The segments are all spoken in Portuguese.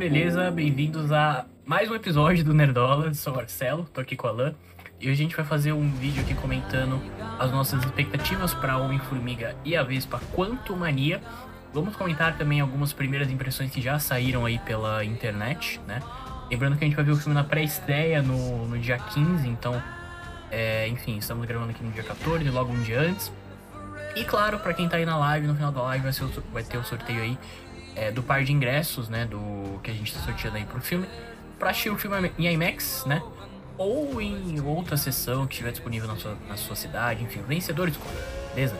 beleza? Bem-vindos a mais um episódio do Nerdola. Sou o Marcelo, tô aqui com a Alan. E hoje a gente vai fazer um vídeo aqui comentando as nossas expectativas para Homem-Formiga e a Vespa Quanto Mania. Vamos comentar também algumas primeiras impressões que já saíram aí pela internet, né? Lembrando que a gente vai ver o filme na pré-estreia no, no dia 15, então, é, enfim, estamos gravando aqui no dia 14, logo um dia antes. E claro, para quem tá aí na live, no final da live vai, ser vai ter o sorteio aí é, do par de ingressos, né? Do que a gente tá sorteando aí pro filme. Pra assistir o filme em IMAX, né? Ou em outra sessão que estiver disponível na sua, na sua cidade, enfim, vencedor escolhe, beleza?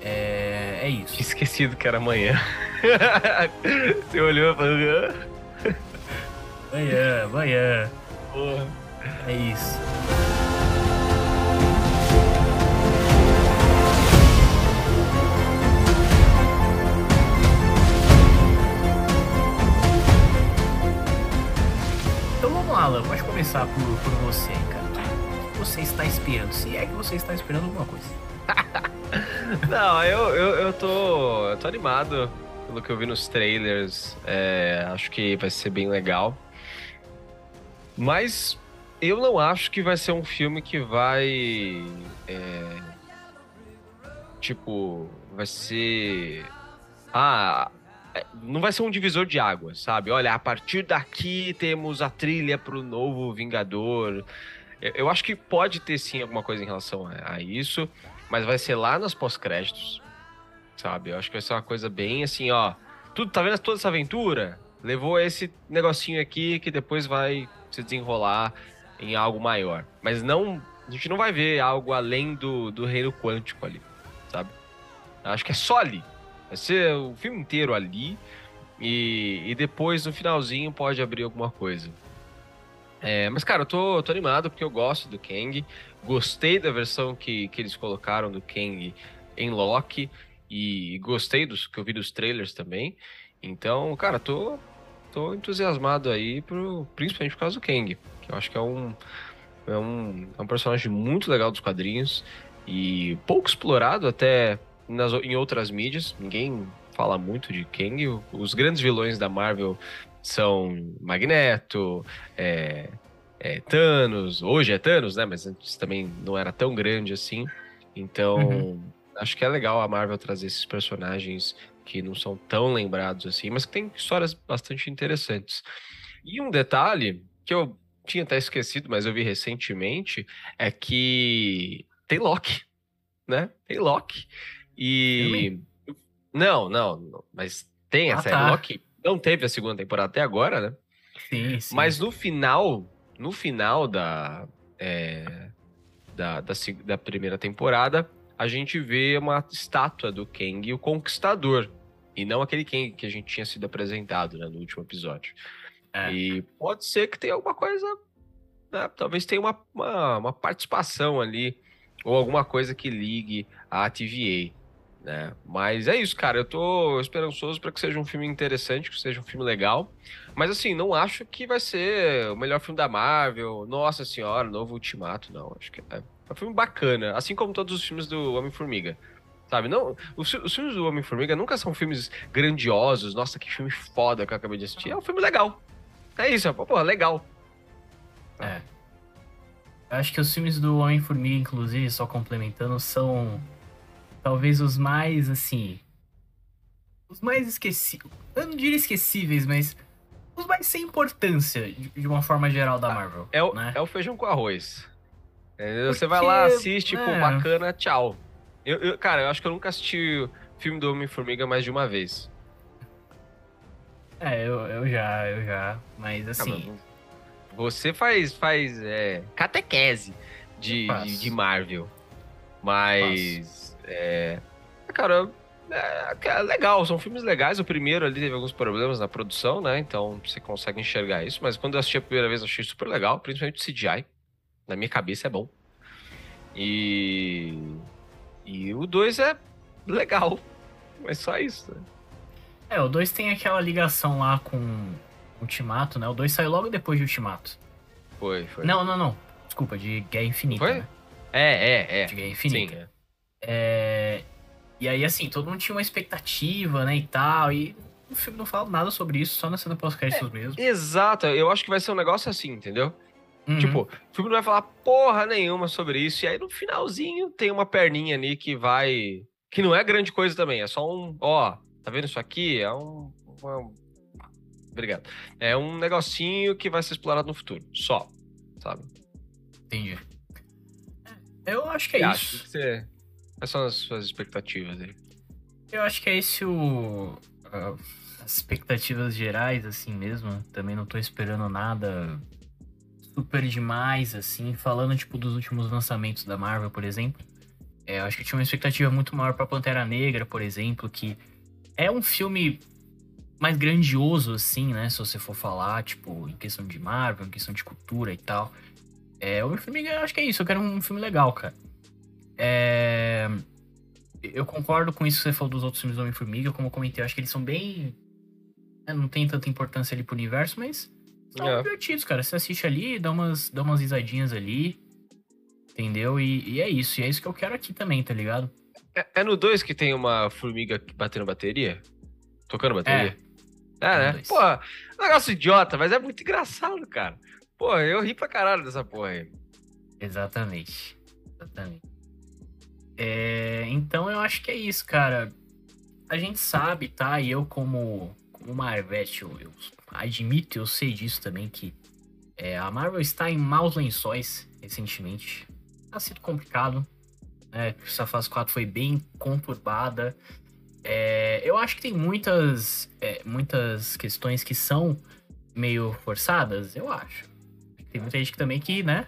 É, é isso. Esquecido que era amanhã. Você olhou e falou. Amanhã, amanhã. Porra. É isso. Alan. Pode começar por, por você, cara. O que você está esperando? Se é que você está esperando alguma coisa. Não, eu, eu, eu, tô, eu tô animado pelo que eu vi nos trailers. É, acho que vai ser bem legal. Mas eu não acho que vai ser um filme que vai. É, tipo, vai ser. Ah, não vai ser um divisor de águas, sabe? Olha, a partir daqui temos a trilha pro novo Vingador. Eu, eu acho que pode ter sim alguma coisa em relação a, a isso, mas vai ser lá nos pós-créditos, sabe? Eu acho que vai ser uma coisa bem assim, ó. Tudo, tá vendo toda essa aventura? Levou esse negocinho aqui que depois vai se desenrolar em algo maior. Mas não. A gente não vai ver algo além do, do reino quântico ali, sabe? Acho que é só ali. Vai ser o filme inteiro ali. E, e depois, no finalzinho, pode abrir alguma coisa. É, mas, cara, eu tô, tô animado porque eu gosto do Kang. Gostei da versão que, que eles colocaram do Kang em Loki. E gostei dos que eu vi dos trailers também. Então, cara, tô, tô entusiasmado aí, pro, principalmente por causa do Kang. Que eu acho que é um, é um, é um personagem muito legal dos quadrinhos. E pouco explorado até nas, em outras mídias. Ninguém fala muito de Kang. Os grandes vilões da Marvel são Magneto, é, é, Thanos. Hoje é Thanos, né? Mas antes também não era tão grande assim. Então, uhum. acho que é legal a Marvel trazer esses personagens que não são tão lembrados assim, mas que tem histórias bastante interessantes. E um detalhe que eu tinha até esquecido, mas eu vi recentemente, é que tem Loki, né? Tem Loki. E. Não, não, mas tem a ah, série tá. Loki. Não teve a segunda temporada até agora, né? Sim, sim. Mas no final, no final da, é, da, da, da, primeira temporada, a gente vê uma estátua do Kang, o Conquistador. E não aquele Kang que a gente tinha sido apresentado né, no último episódio. É. E pode ser que tenha alguma coisa. Né, talvez tenha uma, uma, uma participação ali. Ou alguma coisa que ligue a TVA né? Mas é isso, cara. Eu tô esperançoso para que seja um filme interessante, que seja um filme legal. Mas assim, não acho que vai ser o melhor filme da Marvel. Nossa senhora, novo Ultimato, não. Acho que é, é um filme bacana, assim como todos os filmes do Homem-Formiga. Sabe? Não, os, os filmes do Homem-Formiga nunca são filmes grandiosos. Nossa, que filme foda que eu acabei de assistir. É um filme legal. É isso, é, legal. É. Acho que os filmes do Homem-Formiga, inclusive, só complementando, são talvez os mais, assim. Os mais esquecíveis. Eu não diria esquecíveis, mas. Os mais sem importância, de uma forma geral, da ah, Marvel. É o, né? é o feijão com arroz. Porque, Você vai lá, assiste, é... pô, bacana, tchau. Eu, eu, cara, eu acho que eu nunca assisti o filme do Homem-Formiga mais de uma vez. É, eu, eu já, eu já. Mas assim. você faz, faz é, catequese de, de, de, Marvel. Mas. É, cara, é, é, legal, são filmes legais. O primeiro ali teve alguns problemas na produção, né? Então você consegue enxergar isso. Mas quando eu assisti a primeira vez, achei super legal, principalmente o CGI. Na minha cabeça é bom. E. E o 2 é legal. Mas só isso, né? É, o 2 tem aquela ligação lá com Ultimato, né? O 2 saiu logo depois de Ultimato. Foi, foi. Não, não, não. Desculpa, de Guerra Infinita. Foi? Né? É, é, é. De Guerra Infinita. Sim, é. É... E aí, assim, todo mundo tinha uma expectativa, né, e tal, e o filme não fala nada sobre isso, só na cena pós-créditos É, mesmo. Exato, eu acho que vai ser um negócio assim, entendeu? Uhum. Tipo, o filme não vai falar porra nenhuma sobre isso, e aí no finalzinho tem uma perninha ali que vai. Que não é grande coisa também, é só um. Ó, tá vendo isso aqui? É um. uma- Obrigado. É um negocinho que vai ser explorado no futuro, só, sabe? entendi. É, Eu acho que é E isso. acho que você... Quais são as suas expectativas aí? Eu acho que é esse o. as expectativas gerais, assim mesmo. Também não tô esperando nada super demais, assim. Falando, tipo, dos últimos lançamentos da Marvel, por exemplo. É, eu acho que tinha uma expectativa muito maior pra Pantera Negra, por exemplo, que é um filme mais grandioso, assim, né? Se você for falar, tipo, em questão de Marvel, em questão de cultura e tal. É, o filme, eu acho que é isso. Eu quero um filme legal, cara. É. Eu concordo com isso que você falou dos outros filmes do Homem-Formiga, como eu comentei, eu acho que eles são bem. né, não tem tanta importância ali pro universo, mas são É. divertidos, cara. Você assiste ali, dá umas, dá umas risadinhas ali. Entendeu? E, e é isso. E é isso que eu quero aqui também, tá ligado? É, é no 2 que tem uma formiga batendo bateria? Tocando bateria? É, no né? dois. Pô, negócio idiota, mas é muito engraçado, cara. Pô, eu ri pra caralho dessa porra aí. Exatamente. Exatamente. É, então eu acho que é isso, cara. A gente sabe, tá? E eu, como, como Marvete, eu, eu admito, eu sei disso também, que é, a Marvel está em maus lençóis recentemente. Tá sido complicado. Né? Essa fase 4 foi bem conturbada. É, eu acho que tem muitas, é, muitas questões que são meio forçadas, eu acho. Tem muita gente que também que, né?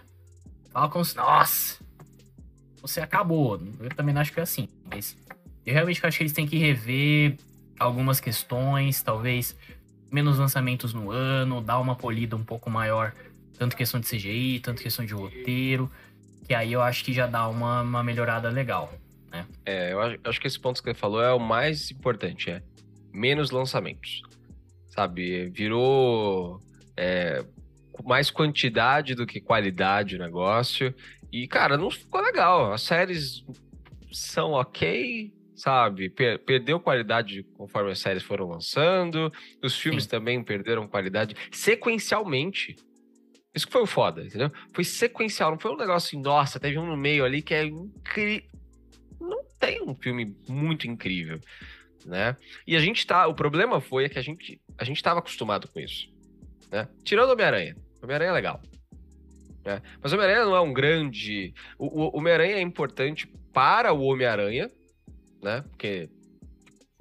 Fala como se, nossa, você acabou. Eu também não acho que é assim. Mas eu realmente acho que eles têm que rever algumas questões, talvez menos lançamentos no ano, dar uma polida um pouco maior, tanto questão de CGI, tanto questão de roteiro, que aí eu acho que já dá uma, uma melhorada legal. É, eu acho, eu acho que esse ponto que você falou é o mais importante, é menos lançamentos. Sabe, virou é, mais quantidade do que qualidade o negócio. E, cara, não ficou legal. As séries são ok, sabe? Per- perdeu qualidade conforme as séries foram lançando. Os filmes Sim. também perderam qualidade sequencialmente. Isso que foi o foda, entendeu? Foi sequencial, não foi um negócio assim, nossa, teve um no meio ali que é incrível. Não tem um filme muito incrível, né? E a gente tá. O problema foi que a gente, a gente tava acostumado com isso, né? Tirando Homem-Aranha. Homem-Aranha é legal. Né? Mas o Homem-Aranha não é um grande. O, o Homem-Aranha é importante para o Homem-Aranha, né? Porque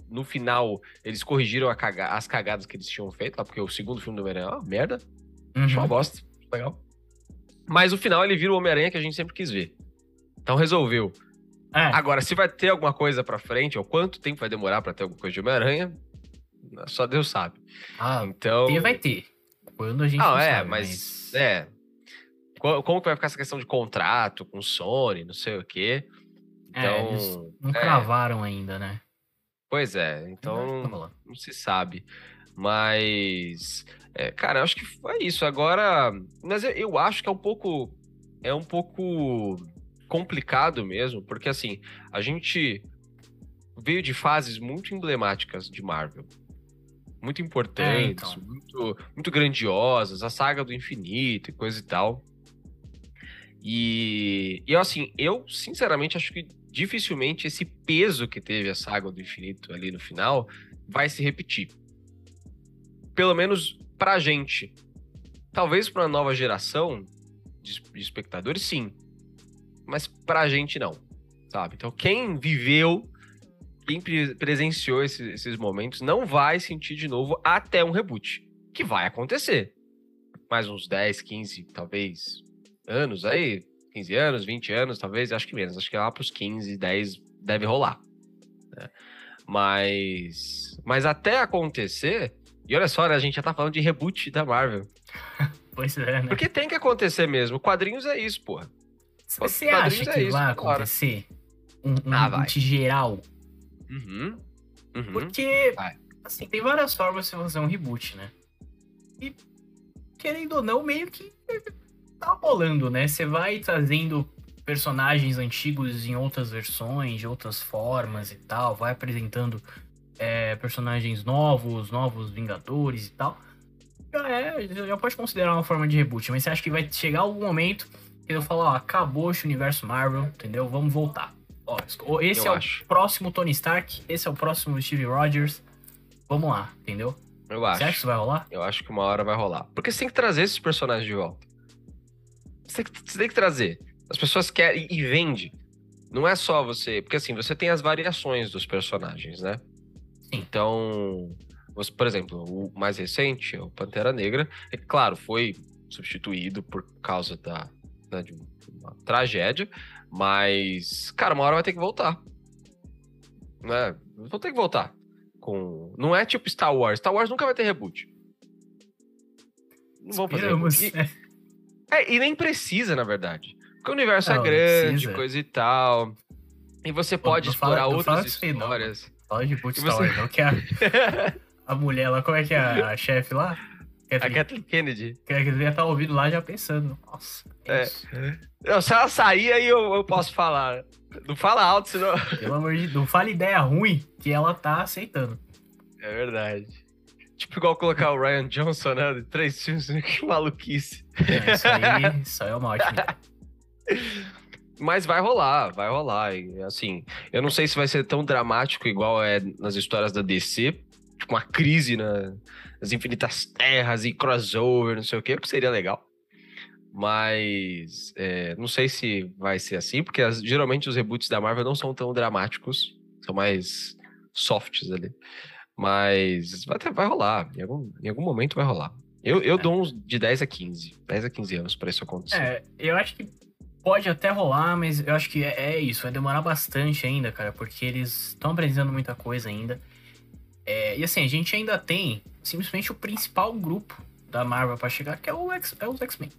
no final eles corrigiram caga- as cagadas que eles tinham feito, lá, porque o segundo filme do Homem-Aranha é uma merda. Acho uma Uhum. bosta. Legal. Mas no final ele vira o Homem-Aranha que a gente sempre quis ver. Então resolveu. É, Agora, se vai ter alguma coisa pra frente, ou quanto tempo vai demorar pra ter alguma coisa de Homem-Aranha, só Deus sabe. ah, Então. ter vai ter. Quando a gente Não, não é, sabe, mas. É. Co- Como que vai ficar essa questão de contrato com Sony, não sei o quê? É, Então. eles não é, cravaram ainda, né? Pois é, Não então. tá rolando. não se sabe. Mas, é, cara, eu acho que foi isso. Agora, mas eu, eu acho que é um pouco, é um pouco complicado mesmo, porque assim, a gente veio de fases muito emblemáticas de Marvel. Muito importantes, então. muito, muito grandiosas, a saga do infinito e coisa e tal. E, e assim, eu sinceramente acho que dificilmente esse peso que teve a saga do infinito ali no final vai se repetir. Pelo menos pra gente. Talvez pra nova geração de, espectadores, sim. Mas pra gente, não. Sabe? Então, quem viveu, quem pre- presenciou esse- esses momentos, não vai sentir de novo até um reboot. Que vai acontecer. Mais uns 10, 15, talvez, anos aí. 15 anos, 20 anos, talvez. Acho que menos. Acho que lá pros 15, 10 deve rolar. né? Mas. Mas até acontecer. E olha só, né, a gente já tá falando de reboot da Marvel. Pois é, né? Porque tem que acontecer mesmo. Quadrinhos é isso, porra. Você acha é que isso, vai claro. acontecer um, um Ah, vai. geral? Uhum. Uhum. Porque, Vai. assim, tem várias formas de você fazer um reboot, né? E, querendo ou não, meio que tá rolando, né? Você vai trazendo personagens antigos em outras versões, de outras formas e tal, vai apresentando é, personagens novos, novos Vingadores e tal, já é, já pode considerar uma forma de reboot. Mas você acha que vai chegar algum momento que eu falo, ó, acabou esse universo Marvel, entendeu? Vamos voltar. Ó, esse eu é acho. o próximo Tony Stark, esse é o próximo Steve Rogers. Vamos lá, entendeu? Eu acho. Você acha que isso vai rolar? Eu acho que uma hora vai rolar. Porque você tem que trazer esses personagens de volta. Você tem que, você tem que trazer. As pessoas querem e vende. Não é só você. Porque assim, você tem as variações dos personagens, né? Então, você, por exemplo, o mais recente, o Pantera Negra, é claro, foi substituído por causa da, né, de uma tragédia, mas, cara, uma hora vai ter que voltar. Né? Vão ter que voltar. Com... Não é tipo Star Wars. Star Wars nunca vai ter reboot. Não vão fazer. Reboot. E, é, e nem precisa, na verdade. Porque o universo é não, é grande, coisa e tal. E você pode explorar fala, outras histórias. Fala de Star Wars, não, que a, a mulher lá, como é que é a, a chefe lá? Kathleen, a Kathleen Kennedy. Que devia estar ouvindo lá já pensando. Nossa. É. Não, se ela sair, aí eu, eu posso falar. Não fala alto, senão. Pelo amor de Deus, não fala ideia ruim que ela tá aceitando. É verdade. Tipo, igual colocar o Ryan Johnson, né? De três filmes, que maluquice. É, isso aí, isso aí é uma ótima. Mas vai rolar, vai rolar. E, assim, eu não sei se vai ser tão dramático igual é nas histórias da DC, tipo uma crise na, nas infinitas terras e crossover, não sei o que, que seria legal. Mas é, não sei se vai ser assim, porque as, geralmente os reboots da Marvel não são tão dramáticos, são mais softs ali. Mas vai, vai rolar, em algum, em algum momento vai rolar. Eu, eu é. dou uns de 10 a 15, 10 a 15 anos para isso acontecer. É, eu acho que pode até rolar, mas eu acho que é, é isso, vai demorar bastante ainda, cara, porque eles estão apresentando muita coisa ainda. É, e assim, a gente ainda tem simplesmente o principal grupo da Marvel para chegar, que é, o X, é os X-Men.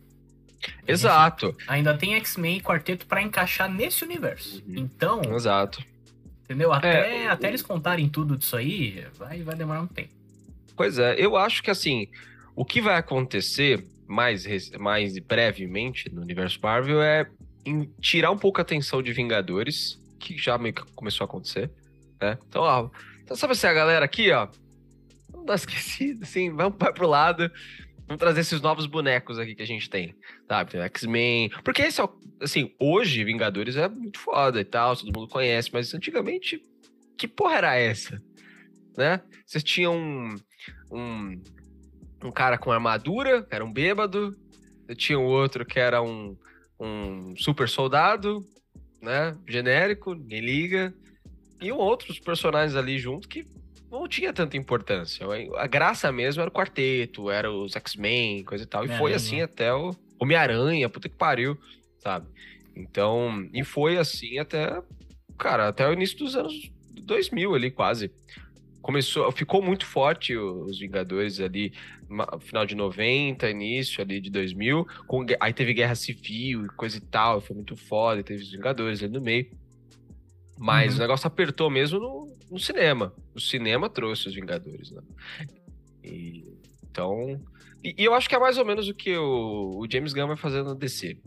Exato. Ainda tem X-Men e Quarteto para encaixar nesse universo. Uhum. Então. Exato. Entendeu? Até, é, até eles contarem tudo disso aí, vai, vai demorar um tempo. Pois é, eu acho que assim, o que vai acontecer mais, mais brevemente no universo Marvel é tirar um pouco a atenção de Vingadores, que já meio que começou a acontecer, né? Então, ó, então sabe assim, a galera aqui, ó, vamos dar esquecido, assim, vamos para pro lado, vamos trazer esses novos bonecos aqui que a gente tem, sabe? X-Men. Porque esse é, assim, hoje Vingadores é muito foda e tal, todo mundo conhece, mas antigamente, que porra era essa? Né? Vocês tinham um, um, um cara com armadura, era um bêbado, tinha um outro que era um, um super soldado, né? Genérico, ninguém liga. E outros personagens ali junto que não tinha tanta importância. A graça mesmo era o quarteto, era os X-Men, coisa e tal. E é, foi assim até o Homem-Aranha, puta que pariu, sabe? Então, e foi assim até, cara, até o início dos anos 2000 ali, quase. Começou, ficou muito forte os Vingadores ali, final de 90, início ali de 2000. Com, aí teve Guerra Civil e coisa e tal, foi muito foda, teve os Vingadores ali no meio. Mas uhum. o negócio apertou mesmo no, no, cinema. O cinema trouxe os Vingadores, né? E, então. E, e, eu acho que é mais ou menos o que o, o James Gunn vai fazer na DC.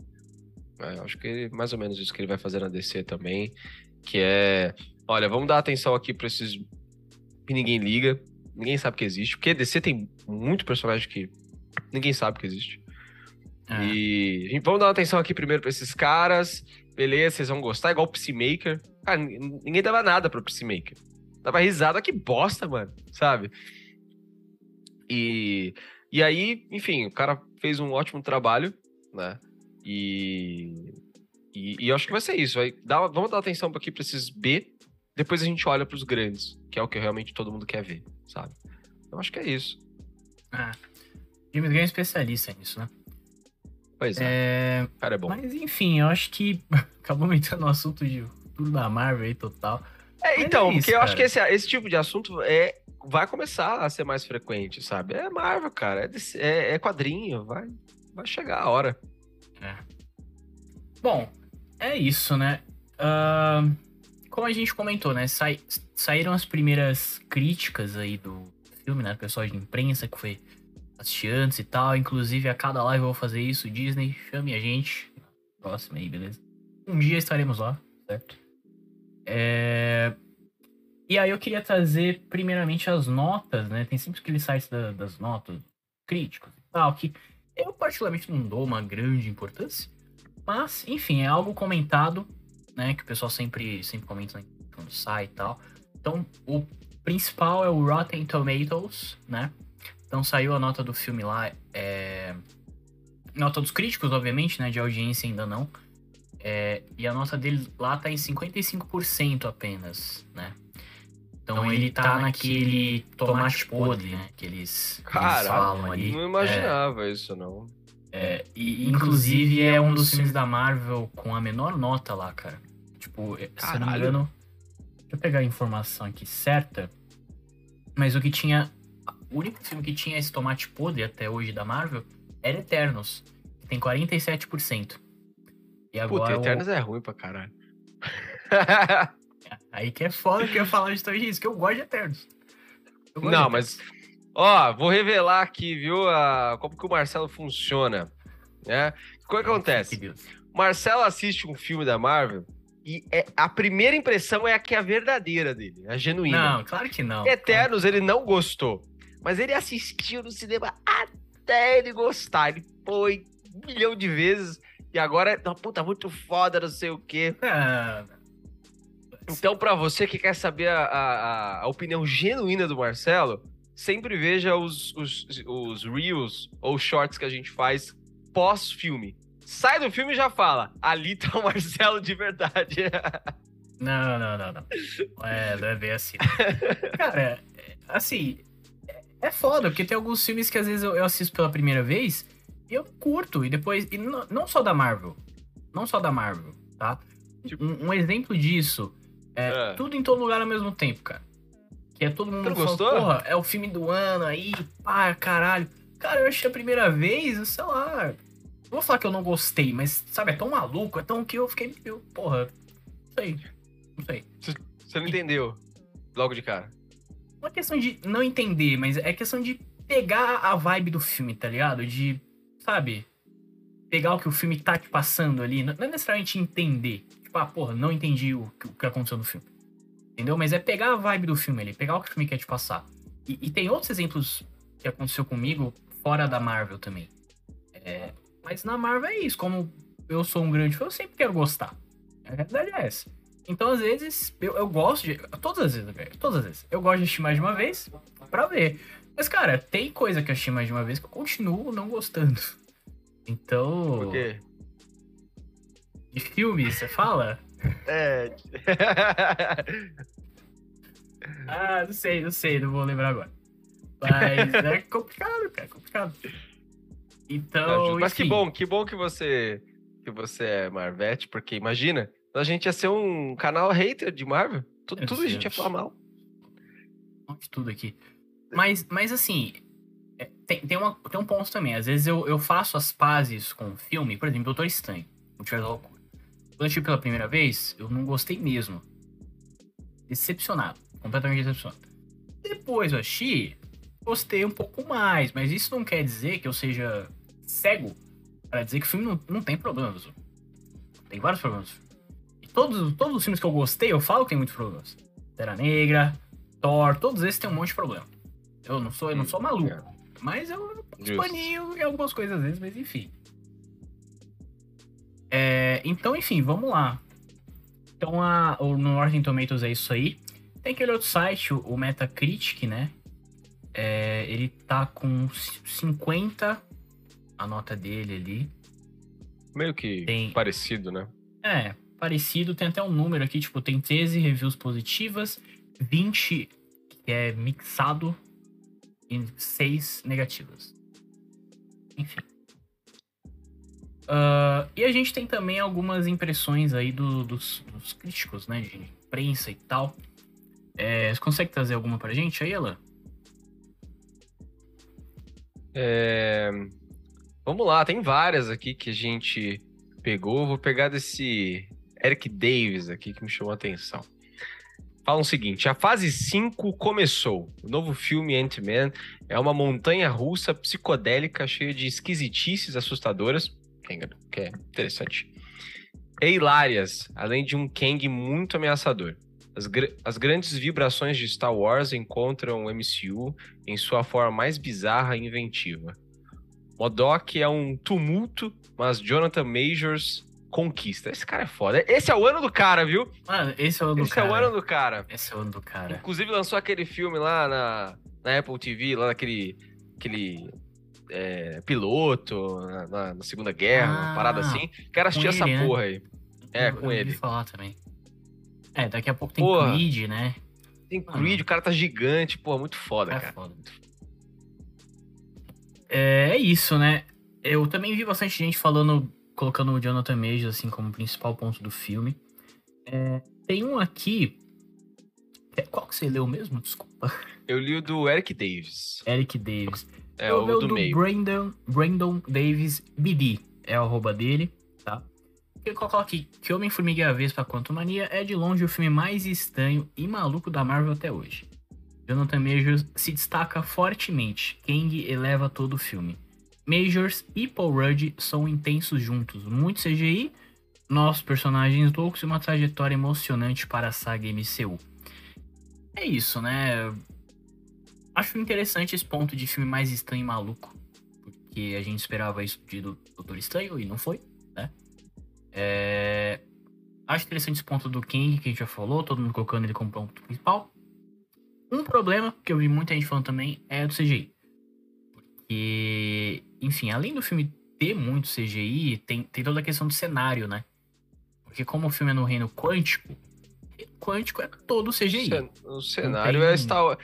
É, eu acho que é mais ou menos isso que ele vai fazer na DC também. Que é. Olha, vamos dar atenção aqui pra esses. que ninguém liga. Ninguém sabe que existe. Porque DC tem muito personagem que ninguém sabe que existe. É. E vamos dar atenção aqui primeiro pra esses caras. Beleza, vocês vão gostar, igual o Peacemaker. Cara, ninguém dava nada pro Peacemaker. Dava risada, que bosta, mano, sabe? E, e aí, enfim, o cara fez um ótimo trabalho, né? E, e, e eu acho que vai ser isso. Vai dar, vamos dar atenção aqui pra esses B, depois a gente olha pros grandes, que é o que realmente todo mundo quer ver, sabe? Eu acho que é isso. Ah, James Gunn é especialista nisso, né? Pois é. é. Cara, é bom. Mas enfim, eu acho que acabou entrando no assunto de tudo da Marvel aí total. É, então, é isso, porque eu acho que esse, esse tipo de assunto é, vai começar a ser mais frequente, sabe? É Marvel, cara. É, é, é quadrinho. Vai, vai chegar a hora. É. Bom, é isso, né? Uh, como a gente comentou, né? Sa saíram as primeiras críticas aí do filme, né? Pessoal de imprensa que foi assistir antes e tal. Inclusive, a cada live eu vou fazer isso. Disney, chame a gente. Próximo aí, beleza? Um dia estaremos lá, certo? É... E aí eu queria trazer primeiramente as notas, né? Tem sempre aqueles sites da, das notas críticos e tal, que eu particularmente não dou uma grande importância. Mas, enfim, é algo comentado, né? Que o pessoal sempre, sempre comenta quando sai e tal. Então, o principal é o Rotten Tomatoes, né? Então saiu a nota do filme lá, é... nota dos críticos, obviamente, né? De audiência ainda não. É... E a nota dele lá tá em 55% apenas, né? Então, então ele tá, tá naquele tomate podre, né? Que eles, Cara, eles falam ali. Não imaginava é... isso, não. É, e inclusive é um dos filmes da Marvel com a menor nota lá, cara. Tipo, Caralho. se eu não me engano. Deixa eu pegar a informação aqui certa. Mas o que tinha. O único filme que tinha esse tomate podre até hoje da Marvel era Eternos. Que tem 47%. E agora. Puta, Eternos é ruim pra caralho. Aí que é foda que eu ia falar de isso, que eu gosto de Eternos. Gosto não, de mas. Ó, vou revelar aqui, viu, a... como que o Marcelo funciona. Né? O que acontece? Marcelo assiste um filme da Marvel e é, a primeira impressão é a que é a verdadeira dele, a genuína. Não, claro que não. Eternos ele não gostou, mas ele assistiu no cinema até ele gostar. Ele foi um milhão de vezes e agora, puta, muito foda, não sei o quê. Ah, então, para você que quer saber a, a, a, opinião genuína do Marcelo, sempre veja os, os, os reels ou shorts que a gente faz pós-filme sai do filme e já fala. Ali tá o Marcelo de verdade. Não, não, não, não. É, não é bem assim. Cara, assim, é foda, porque tem alguns filmes que às vezes eu, assisto pela primeira vez e eu curto, e depois. E não, não só da Marvel. Não só da Marvel, tá? Tipo... Um, um, exemplo disso é, é, tudo em todo lugar ao mesmo tempo, cara. Que é todo mundo falando, porra, é o filme do ano aí, pá, caralho. Cara, eu achei a primeira vez, sei lá, vou falar que eu não gostei, mas, sabe, é tão maluco, é tão que eu fiquei meio, porra, não sei, não sei. Você não entendeu logo de cara? Não é questão de não entender, mas é questão de pegar a vibe do filme, tá ligado? De, sabe, pegar o que o filme tá te passando ali, não é necessariamente entender. Tipo, ah, porra, não entendi o que, o que aconteceu no filme. Entendeu? Mas é pegar a vibe do filme ali, pegar o que o filme quer te passar. E, e tem outros exemplos que aconteceu comigo fora da Marvel também. É, mas na Marvel é isso. Como eu sou um grande fã, eu sempre quero gostar. A verdade é essa. Então, às vezes, eu, eu gosto de. Todas as vezes, velho. Todas as vezes. Eu gosto de assistir mais de uma vez pra ver. Mas, cara, tem coisa que eu assisti mais de uma vez que eu continuo não gostando. Então. Por quê? De filme, você fala? É. ah, não sei, não sei, não vou lembrar agora. Mas é complicado, cara, é complicado. Então. Mas enfim. que bom, que bom que você que você é Marvete, porque imagina, a gente ia ser um canal hater de Marvel. Tudo, tudo a gente ia falar mal. De tudo aqui. Mas, mas assim, é, tem, tem, uma, tem um ponto também. Às vezes eu, eu faço as pazes com o filme, por exemplo, Doutor Estranho, Multiverso da Loucura. Quando eu assisti pela primeira vez, eu não gostei mesmo. Decepcionado. Completamente decepcionado. Depois eu achei, gostei um pouco mais, mas isso não quer dizer que eu seja cego para dizer que o filme não, não tem problemas. Tem vários problemas. E todos, todos os filmes que eu gostei, eu falo que tem muitos problemas. Terra Negra, Thor, todos esses têm um monte de problema. Eu não sou, eu não sou maluco. Mas eu paninho em algumas coisas às vezes, mas enfim. É, então, enfim, vamos lá. Então, a, o, no Rotten Tomatoes é isso aí. Tem aquele outro site, o, o Metacritic, né? É, ele tá com 50 a nota dele ali. Meio que tem... parecido, né? É, parecido. Tem até um número aqui, tipo, tem 13 reviews positivas, 20 que é mixado e 6 negativas. Enfim. Uh, e a gente tem também algumas impressões aí do, dos, dos, críticos, né? De imprensa e tal. É, você consegue trazer alguma pra gente aí, Alan? É... Vamos lá, tem várias aqui que a gente pegou. Vou pegar desse Eric Davis aqui que me chamou a atenção. Fala o seguinte: a fase 5 começou. O novo filme Ant-Man é uma montanha russa psicodélica cheia de esquisitices assustadoras, que é interessante, e hilárias, além de um Kang muito ameaçador. As, gr as grandes vibrações de Star Wars encontram o MCU em sua forma mais bizarra e inventiva. Modok é um tumulto, mas Jonathan Majors conquista. Esse cara é foda. Esse é o ano do cara, viu? Mano, esse é o ano do Esse cara. é o ano do cara. Esse é o ano do cara. Inclusive lançou aquele filme lá na, na Apple TV, lá naquele aquele, é, piloto na, na- na Segunda Guerra, uma Ah, parada assim. Quero assistir essa né? porra aí. É, Eu- com eu ele. falar também. É, daqui a pouco tem Porra. Creed, né? Tem Creed, o cara tá gigante, pô, muito foda, É cara. foda. É, é isso, né? Eu também vi bastante gente falando, colocando o Jonathan Majors assim como principal ponto do filme. É, tem um aqui. é- Qual que você leu mesmo? Desculpa. Eu li o do Eric Davis. Eric Davis. É, Eu o do, do meio. Brandon, Brandon Davis BD. É o arroba dele, tá? Ele coloca aqui que Homem-Formiga e a Vespa Quantumania é de longe o filme mais estranho e maluco da Marvel até hoje. Jonathan Majors se destaca fortemente. Kang eleva todo o filme. Majors e Paul Rudd são intensos juntos. Muito CGI, nossos personagens loucos e uma trajetória emocionante para a saga MCU. É isso, né? Acho interessante esse ponto de filme mais estranho e maluco. Porque a gente esperava isso de do Doutor Estranho e não foi, né? É, Acho interessante esse ponto do King que a gente já falou, todo mundo colocando ele como ponto principal. Um problema que eu vi muita gente falando também é do CGI. Porque, enfim, além do filme ter muito CGI, tem, tem toda a questão do cenário, né? Porque como o filme é no reino quântico, quântico é todo CGI. O cenário tem- é Star Wars.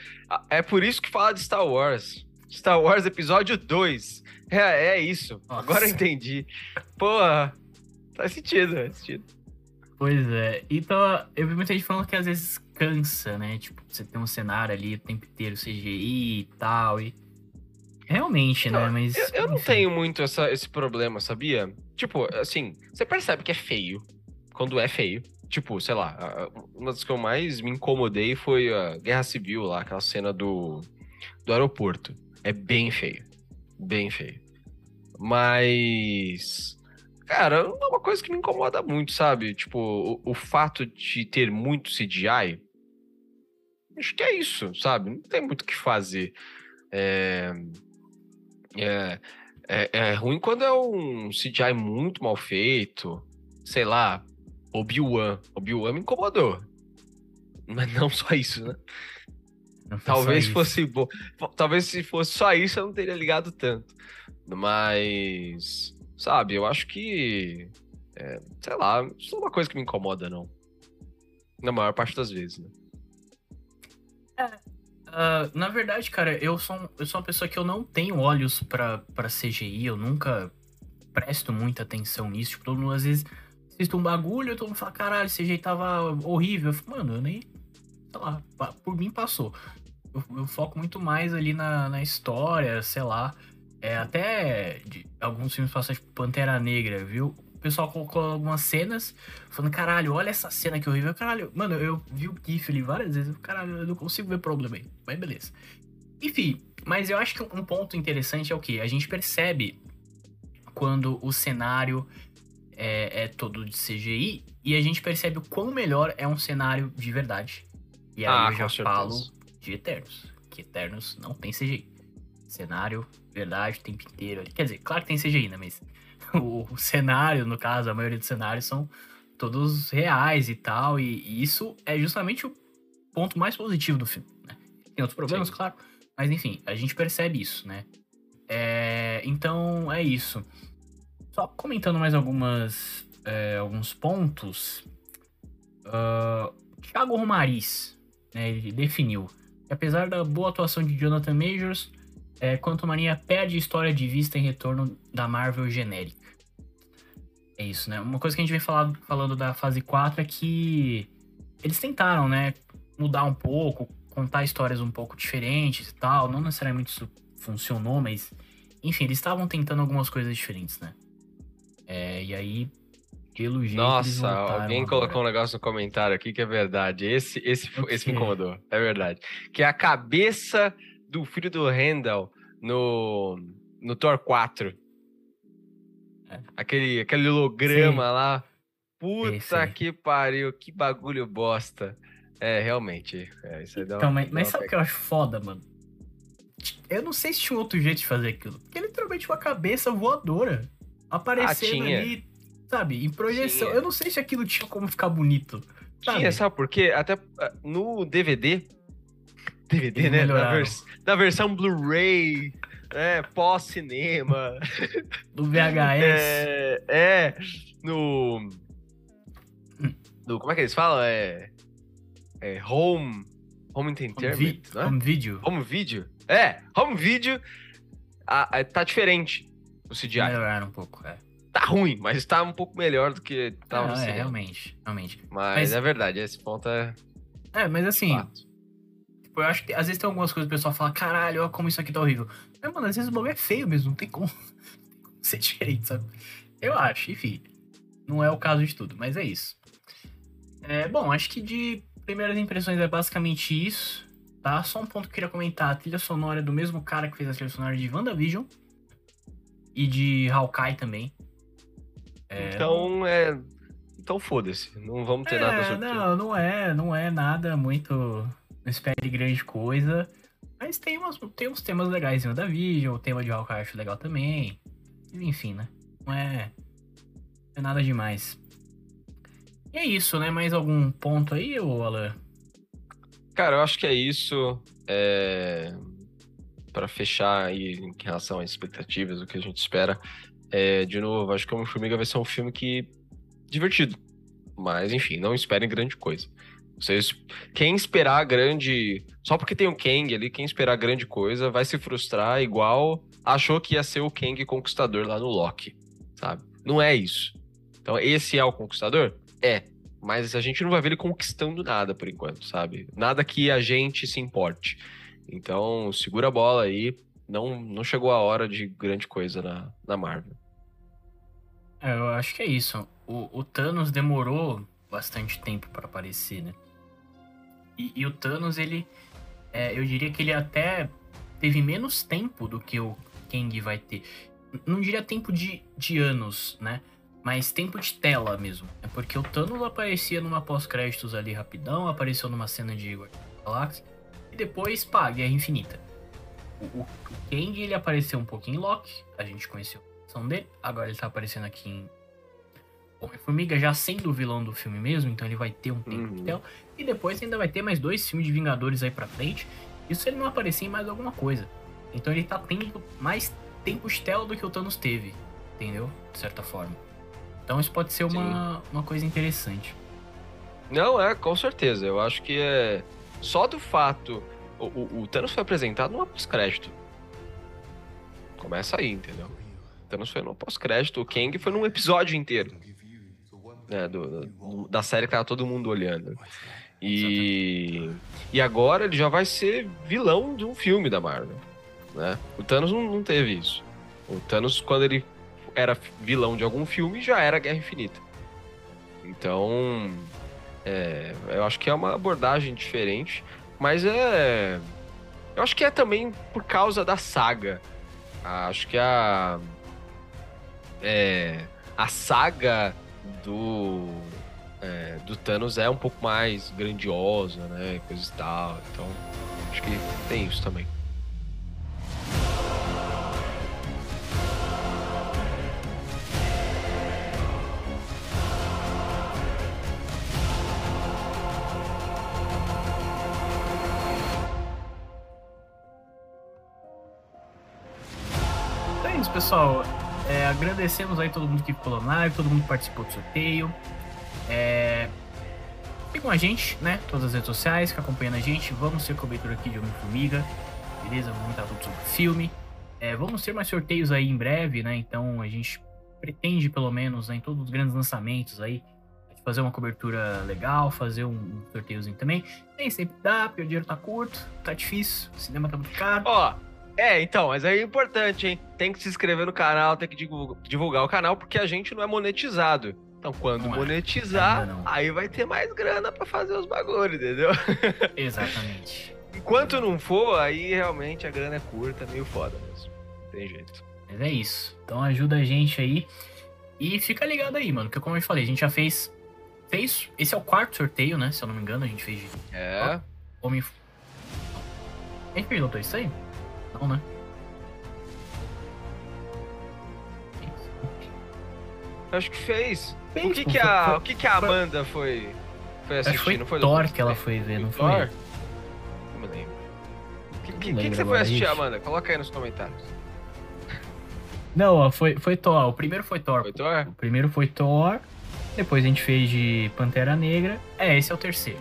É por isso que fala de Star Wars. Star Wars Episódio 2. É, é isso. Nossa. Agora eu entendi. Porra. Faz sentido, faz sentido. Pois é. Então, eu vi muita gente falando que às vezes cansa, né? Tipo, você tem um cenário ali o tempo inteiro CGI e tal. E... Realmente, né? Mas. Eu, eu não tenho muito essa- esse problema, sabia? Tipo, assim, você percebe que é feio quando é feio. Tipo, sei lá, uma das que eu mais me incomodei foi a Guerra Civil lá, aquela cena do, do aeroporto. É bem feio. Bem feio. Mas. Cara, é uma coisa que me incomoda muito, sabe? Tipo, o, o fato de ter muito CGI. Acho que é isso, sabe? Não tem muito o que fazer. É. É, é, é ruim quando é um CGI muito mal feito. Sei lá, Obi-Wan. Obi-Wan me incomodou. Mas não só isso, né? Talvez fosse bom. Talvez se fosse só isso eu não teria ligado tanto. Mas, sabe, eu acho que. é, sei lá, isso não é uma coisa que me incomoda, não. Na maior parte das vezes, né? Ah, na verdade, cara, eu sou, um- eu sou uma pessoa que eu não tenho olhos pra CGI, eu nunca presto muita atenção nisso. Tipo, todo mundo às vezes assiste um bagulho todo mundo fala, caralho, CGI tava horrível. Eu mano, eu nem. Sei lá, por mim passou. Eu, eu foco muito mais ali na, na história, sei lá. É, até de alguns filmes passados, tipo Pantera Negra, viu? O pessoal colocou algumas cenas falando, caralho, olha essa cena que horrível. Caralho, mano, eu vi o GIF ali várias vezes. Caralho, eu não consigo ver problema aí. Mas beleza. Enfim, mas eu acho que um ponto interessante é o que? A gente percebe quando o cenário é, é todo de CGI e a gente percebe o quão melhor é um cenário de verdade. E aí Ah, eu já certeza. falo de Eternos. Que Eternos não tem CGI. Cenário, verdade, o tempo inteiro. ali. Quer dizer, claro que tem CGI, né? Mas o, o cenário, no caso, a maioria dos cenários são todos reais e tal. E, e isso é justamente o ponto mais positivo do filme. Né? Tem outros problemas, Sim. claro. Mas enfim, a gente percebe isso, né? É, então é isso. Só comentando mais algumas, é, alguns pontos. ah, Thiago Romariz, né, ele definiu que apesar da boa atuação de Jonathan Majors, é, Quanto Mania perde história de vista em retorno da Marvel genérica. É isso, né? Uma coisa que a gente vem falando, falando da fase 4 é que eles tentaram, né, mudar um pouco, contar histórias um pouco diferentes e tal. Não necessariamente isso funcionou, mas enfim, eles estavam tentando algumas coisas diferentes, né? É, e aí, pelo jeito. Nossa, alguém agora. colocou um negócio no comentário aqui que é verdade. Esse, esse, esse me incomodou. É verdade. Que é a cabeça do filho do Randall no, no Thor 4. É. Aquele, aquele holograma lá. Esse Puta que pariu, que bagulho bosta. É, realmente. É, isso Então, uma- mas, mas sabe o que eu acho foda, mano? Eu não sei se tinha outro jeito de fazer aquilo. Porque literalmente uma cabeça voadora aparecendo tinha. ali, sabe, em projeção. Tinha. Eu não sei se aquilo tinha como ficar bonito. Sabe? Tinha, sabe por quê? Até ah, no DVD. DVD, Eles né? Na, vers- na versão Blu-ray, né? Pós-cinema. Do VHS. É, é. No. no. Como é que eles falam? É. É Home. Home home, Entertainment. vi- não é? home video. Home Video? É, Home Video. ah, ah, tá diferente o CGI. Melhoraram um pouco, é. Tá ruim, mas tá um pouco melhor do que tava Não, no é, realmente, realmente. Mas, Mas- é verdade, esse ponto é É, mas assim, fato. tipo, eu acho que às vezes tem algumas coisas que o pessoal fala, caralho, olha como isso aqui tá horrível. Mas, mano, às vezes o bagulho é feio mesmo, não tem como ser diferente, sabe? Eu acho, enfim. Não é o caso de tudo, mas é isso. É, bom, acho que de primeiras impressões é basicamente isso, tá? Só um ponto que eu queria comentar, a trilha sonora é do mesmo cara que fez a trilha sonora de WandaVision e de Hawkeye também. É, Então é. Então foda-se. Não vamos ter nada É, sobre não, não é, não é nada muito. Não espere grande coisa. Mas tem, umas, tem uns temas legais em WandaVision, o tema de Hawkeye acho legal também. Enfim, né? Não é, é nada demais. E é isso, né? Mais algum ponto aí, ô Alan? Cara, eu acho que é isso. É... Para fechar aí em relação às expectativas, o que a gente espera. É, de novo, acho que Homem-Formiga vai ser um filme que. divertido. Mas, enfim, não esperem grande coisa. Vocês. Quem esperar grande. Só porque tem o Kang ali, quem esperar grande coisa vai se frustrar igual achou que ia ser o Kang conquistador lá no Loki. Sabe? Não é isso. Então, esse é o conquistador? É. Mas a gente não vai ver ele conquistando nada por enquanto, sabe? Nada que a gente se importe. Então, segura a bola aí. Não, não chegou a hora de grande coisa na, na Marvel. É, eu acho que é isso. O, o Thanos demorou bastante tempo pra aparecer, né? E, e o Thanos, ele. é, eu diria que ele até teve menos tempo do que o Kang vai ter. Não diria tempo de, de anos, né? Mas tempo de tela mesmo. É porque o Thanos aparecia numa pós-créditos ali rapidão, apareceu numa cena de Galáxia. E depois, pá, Guerra Infinita. O, o, o Kang, ele apareceu um pouco em Loki. A gente conheceu a dele. Agora ele tá aparecendo aqui em Homem-Formiga, já sendo o vilão do filme mesmo. Então ele vai ter um tempo de Uhum. tela. E depois ainda vai ter mais dois filmes de Vingadores aí pra frente. Isso se ele não aparecer em mais alguma coisa. Então ele tá tendo mais tempo de tela do que o Thanos teve. Entendeu? De certa forma. Então isso pode ser uma, uma coisa interessante. Não, é, com certeza. Eu acho que é. Só do fato. O, o, o Thanos foi apresentado numa pós-crédito. Começa aí, entendeu? O Thanos foi num pós-crédito, o Kang foi num episódio inteiro. Né, do- do- da série que tava todo mundo olhando. E. E agora ele já vai ser vilão de um filme da Marvel. Né? O Thanos não, não teve isso. O Thanos, quando ele era vilão de algum filme, já era Guerra Infinita. Então. É, eu acho que é uma abordagem diferente, mas é. Eu acho que é também por causa da saga. Acho que a. É, a saga do. é, do Thanos é um pouco mais grandiosa, né? Coisa e tal. Então, acho que tem isso também. Agradecemos aí todo mundo que ficou na live, todo mundo que participou do sorteio. É, fiquem com a gente, né? Todas as redes sociais, que acompanhando a gente. Vamos ter cobertura aqui de Homem-Formiga. Beleza? Vamos comentar tudo sobre o filme. É, vamos ter mais sorteios aí em breve, né? Então a gente pretende, pelo menos, né, em todos os grandes lançamentos aí, fazer uma cobertura legal, fazer um, um sorteiozinho também. Nem sempre dá, porque o dinheiro tá curto, tá difícil, o cinema tá muito caro. Ó, é, então, mas aí é importante, hein? Tem que se inscrever no canal, tem que divulga- divulgar o canal, porque a gente não é monetizado. Então, quando Não é. monetizar, não. aí vai ter mais grana pra fazer os bagulhos, entendeu? Exatamente. Enquanto não for, aí realmente a grana é curta, meio foda mesmo. Não Tem jeito. Mas é isso. Então ajuda a gente aí. E fica ligado aí, mano. Que como eu falei, a gente já fez fez. Esse é o quarto sorteio, né? Se eu não me engano, a gente fez de É. Homem. A gente no isso aí? Não, né? Acho que fez. Fez, o que, que, a, foi- o que, que a Amanda foi, foi Acho assistir? foi não foi Thor que ela foi ver, não Thor? foi? Não me lembro. O que, que, que, você foi assistir. Amanda? Coloca aí nos comentários. Não, foi, foi Thor. O primeiro foi Thor. Foi Thor? O primeiro foi Thor. Depois a gente fez de Pantera Negra. É, esse é o terceiro.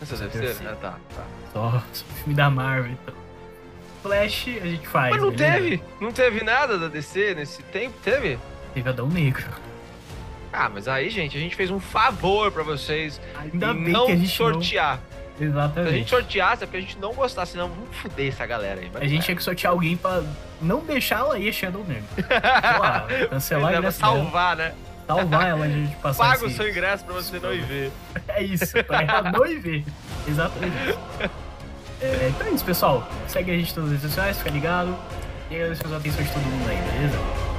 É Esse é o terceira? terceiro. Ah, tá, tá. Só, só filme da Marvel. Então. Flash a gente faz. Mas não beleza? teve? Não teve nada da DC nesse tempo? Teve? Teve Adão Negro. Ah, mas aí, gente, a gente fez um favor pra vocês Ainda e não a gente sortear. não... Se a Exatamente. gente sorteasse é porque a gente não gostasse, senão vamos fuder essa galera aí. mas A gente não tinha que sortear alguém pra não deixar ela ir a Shadow Negro. Lá, é. cancelar a pra ingresso dela, salvar, né? salvar ela de de passar Paga o seu ingresso pra você não ir ver. É isso, pra ela não ir ver. Exatamente. É, então é isso, pessoal. Segue a gente nas redes sociais, fica ligado. E agradeço a atenção de todo mundo aí, beleza?